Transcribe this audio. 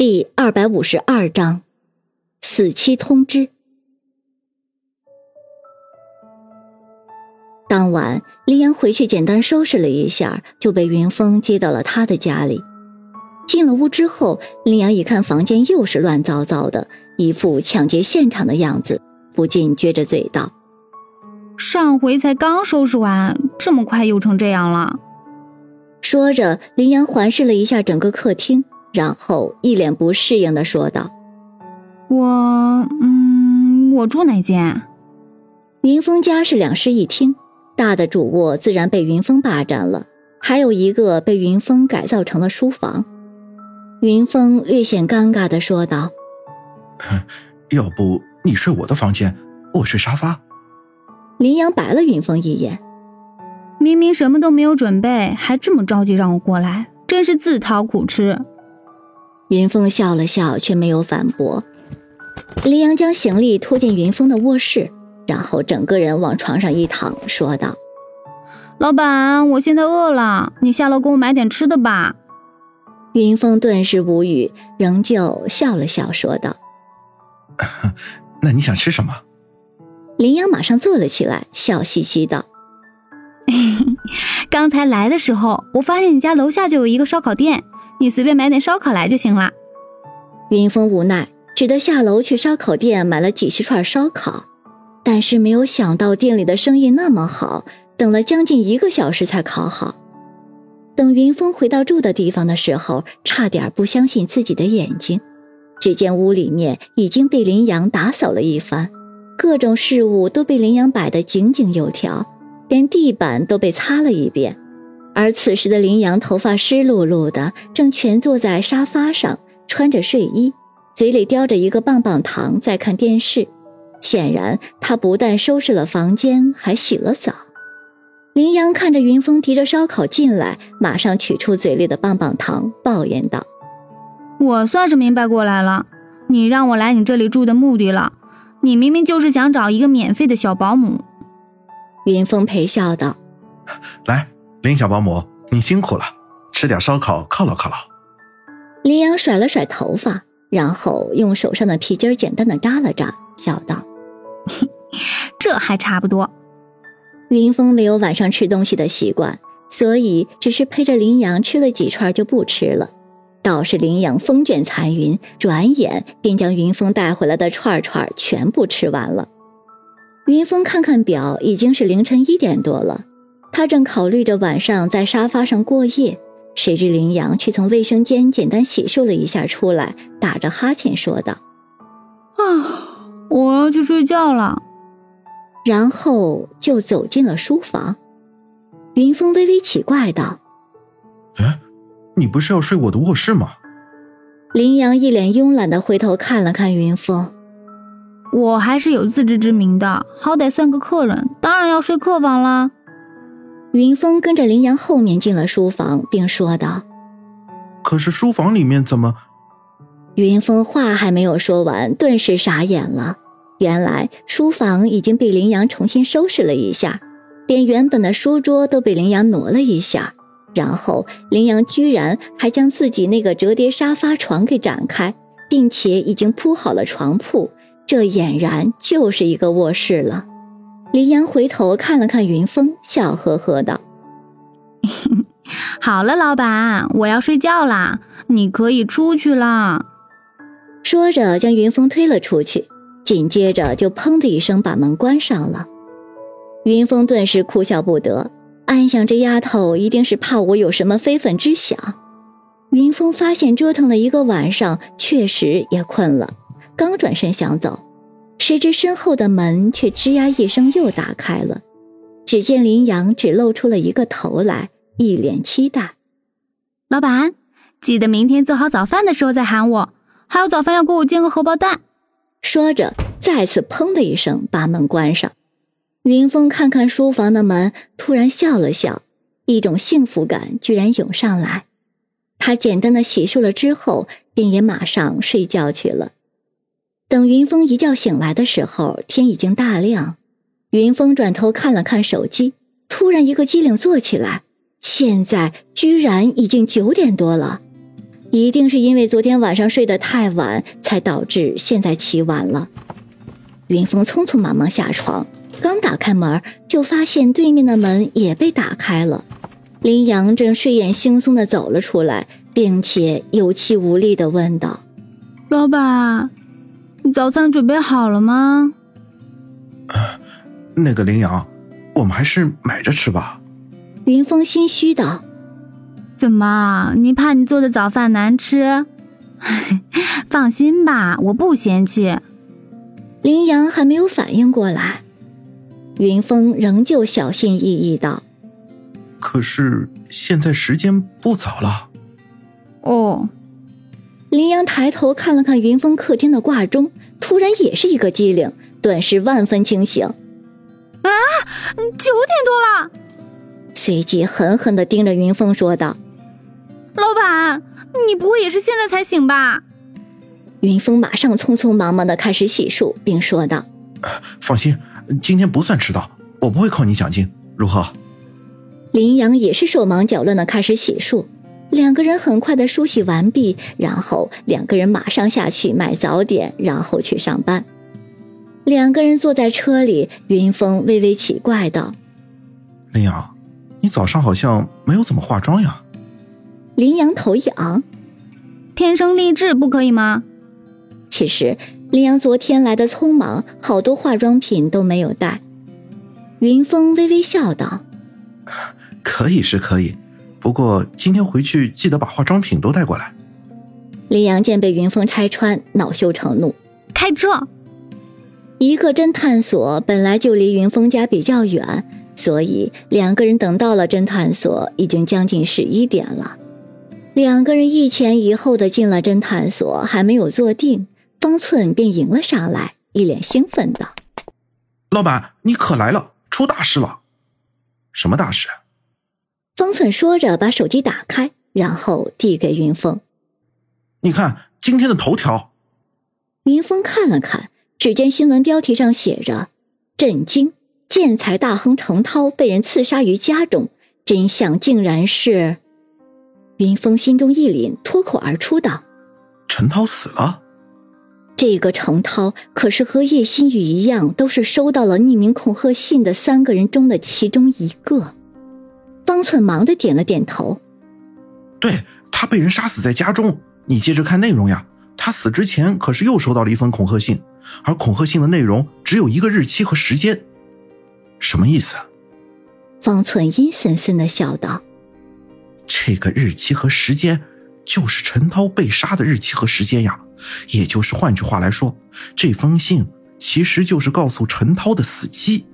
第二百五十二章，死期通知。当晚，林阳回去简单收拾了一下，就被云峰接到了他的家里。进了屋之后，林阳一看房间又是乱糟糟的，一副抢劫现场的样子，不禁撅着嘴道：“上回才刚收拾完，这么快又成这样了。”说着，林阳环视了一下整个客厅，然后一脸不适应的说道：“我……嗯，我住哪间？”云峰家是两室一厅。大的主卧自然被云峰霸占了，还有一个被云峰改造成了书房。云峰略显尴尬的说道：“要不你睡我的房间，我睡沙发。”林阳白了云峰一眼：“明明什么都没有准备，还这么着急让我过来，真是自讨苦吃。”云峰笑了笑，却没有反驳。林阳将行李拖进云峰的卧室。然后整个人往床上一躺，说道：“老板，我现在饿了，你下楼给我买点吃的吧。”云峰顿时无语，仍旧笑了笑，说道：“那你想吃什么？”林阳马上坐了起来，笑嘻嘻道：“ 刚才来的时候，我发现你家楼下就有一个烧烤店，你随便买点烧烤来就行了。”云峰无奈，只得下楼去烧烤店买了几十串烧烤。但是没有想到店里的生意那么好，等了将近一个小时才烤好。等云峰回到住的地方的时候，差点不相信自己的眼睛。只见屋里面已经被林阳打扫了一番，各种事物都被林阳摆得井井有条，连地板都被擦了一遍。而此时的林阳头发湿漉漉的，正蜷坐在沙发上，穿着睡衣，嘴里叼着一个棒棒糖，在看电视。显然，他不但收拾了房间，还洗了澡。林阳看着云峰提着烧烤进来，马上取出嘴里的棒棒糖，抱怨道：“我算是明白过来了，你让我来你这里住的目的了。你明明就是想找一个免费的小保姆。”云峰陪笑道：“来，林小保姆，你辛苦了，吃点烧烤犒劳犒劳。”林阳甩了甩头发，然后用手上的皮筋简单的扎了扎，笑道。这还差不多。云峰没有晚上吃东西的习惯，所以只是陪着林阳吃了几串就不吃了。倒是林阳风卷残云，转眼便将云峰带回来的串串全部吃完了。云峰看看表，已经是凌晨一点多了。他正考虑着晚上在沙发上过夜，谁知林阳却从卫生间简单洗漱了一下出来，打着哈欠说道：“啊。”我要去睡觉了，然后就走进了书房。云峰微微奇怪道：“哎，你不是要睡我的卧室吗？”林阳一脸慵懒的回头看了看云峰：“我还是有自知之明的，好歹算个客人，当然要睡客房啦。”云峰跟着林阳后面进了书房，并说道：“可是书房里面怎么？”云峰话还没有说完，顿时傻眼了。原来书房已经被林阳重新收拾了一下，连原本的书桌都被林阳挪了一下，然后林阳居然还将自己那个折叠沙发床给展开，并且已经铺好了床铺，这俨然就是一个卧室了。林阳回头看了看云峰，笑呵呵道：“ 好了，老板，我要睡觉啦，你可以出去啦。”说着，将云峰推了出去，紧接着就砰的一声把门关上了。云峰顿时哭笑不得，暗想这丫头一定是怕我有什么非分之想。云峰发现折腾了一个晚上，确实也困了，刚转身想走，谁知身后的门却吱呀一声又打开了，只见林阳只露出了一个头来，一脸期待：“老板，记得明天做好早饭的时候再喊我。”还有早饭要给我煎个荷包蛋，说着再次砰的一声把门关上。云峰看看书房的门，突然笑了笑，一种幸福感居然涌上来。他简单的洗漱了之后，便也马上睡觉去了。等云峰一觉醒来的时候，天已经大亮。云峰转头看了看手机，突然一个机灵坐起来，现在居然已经九点多了。一定是因为昨天晚上睡得太晚，才导致现在起晚了。云峰匆匆忙忙下床，刚打开门，就发现对面的门也被打开了。林阳正睡眼惺忪的走了出来，并且有气无力的问道：“老板，早餐准备好了吗？”“那个林阳，我们还是买着吃吧。”云峰心虚道。怎么？你怕你做的早饭难吃？放心吧，我不嫌弃。林阳还没有反应过来，云峰仍旧小心翼翼道：“可是现在时间不早了。”哦。林阳抬头看了看云峰客厅的挂钟，突然也是一个机灵，顿时万分清醒。啊，九点多了！随即狠狠的盯着云峰说道。老板，你不会也是现在才醒吧？云峰马上匆匆忙忙的开始洗漱，并说道：“放心，今天不算迟到，我不会扣你奖金，如何？”林阳也是手忙脚乱的开始洗漱，两个人很快的梳洗完毕，然后两个人马上下去买早点，然后去上班。两个人坐在车里，云峰微微奇怪道：“林阳，你早上好像没有怎么化妆呀？”林阳头一昂，天生丽质不可以吗？其实林阳昨天来的匆忙，好多化妆品都没有带。云峰微微笑道：“可以是可以，不过今天回去记得把化妆品都带过来。”林阳见被云峰拆穿，恼羞成怒，开撞。一个侦探所本来就离云峰家比较远，所以两个人等到了侦探所，已经将近十一点了。两个人一前一后的进了侦探所，还没有坐定，方寸便迎了上来，一脸兴奋道：“老板，你可来了，出大事了！什么大事？”方寸说着，把手机打开，然后递给云峰：“你看今天的头条。”云峰看了看，只见新闻标题上写着：“震惊！建材大亨程涛被人刺杀于家中，真相竟然是……”云峰心中一凛，脱口而出道：“陈涛死了。”这个程涛可是和叶新宇一样，都是收到了匿名恐吓信的三个人中的其中一个。方寸忙的点了点头：“对他被人杀死在家中。你接着看内容呀，他死之前可是又收到了一封恐吓信，而恐吓信的内容只有一个日期和时间。什么意思？”方寸阴森森的笑道。这个日期和时间，就是陈涛被杀的日期和时间呀。也就是换句话来说，这封信其实就是告诉陈涛的死期。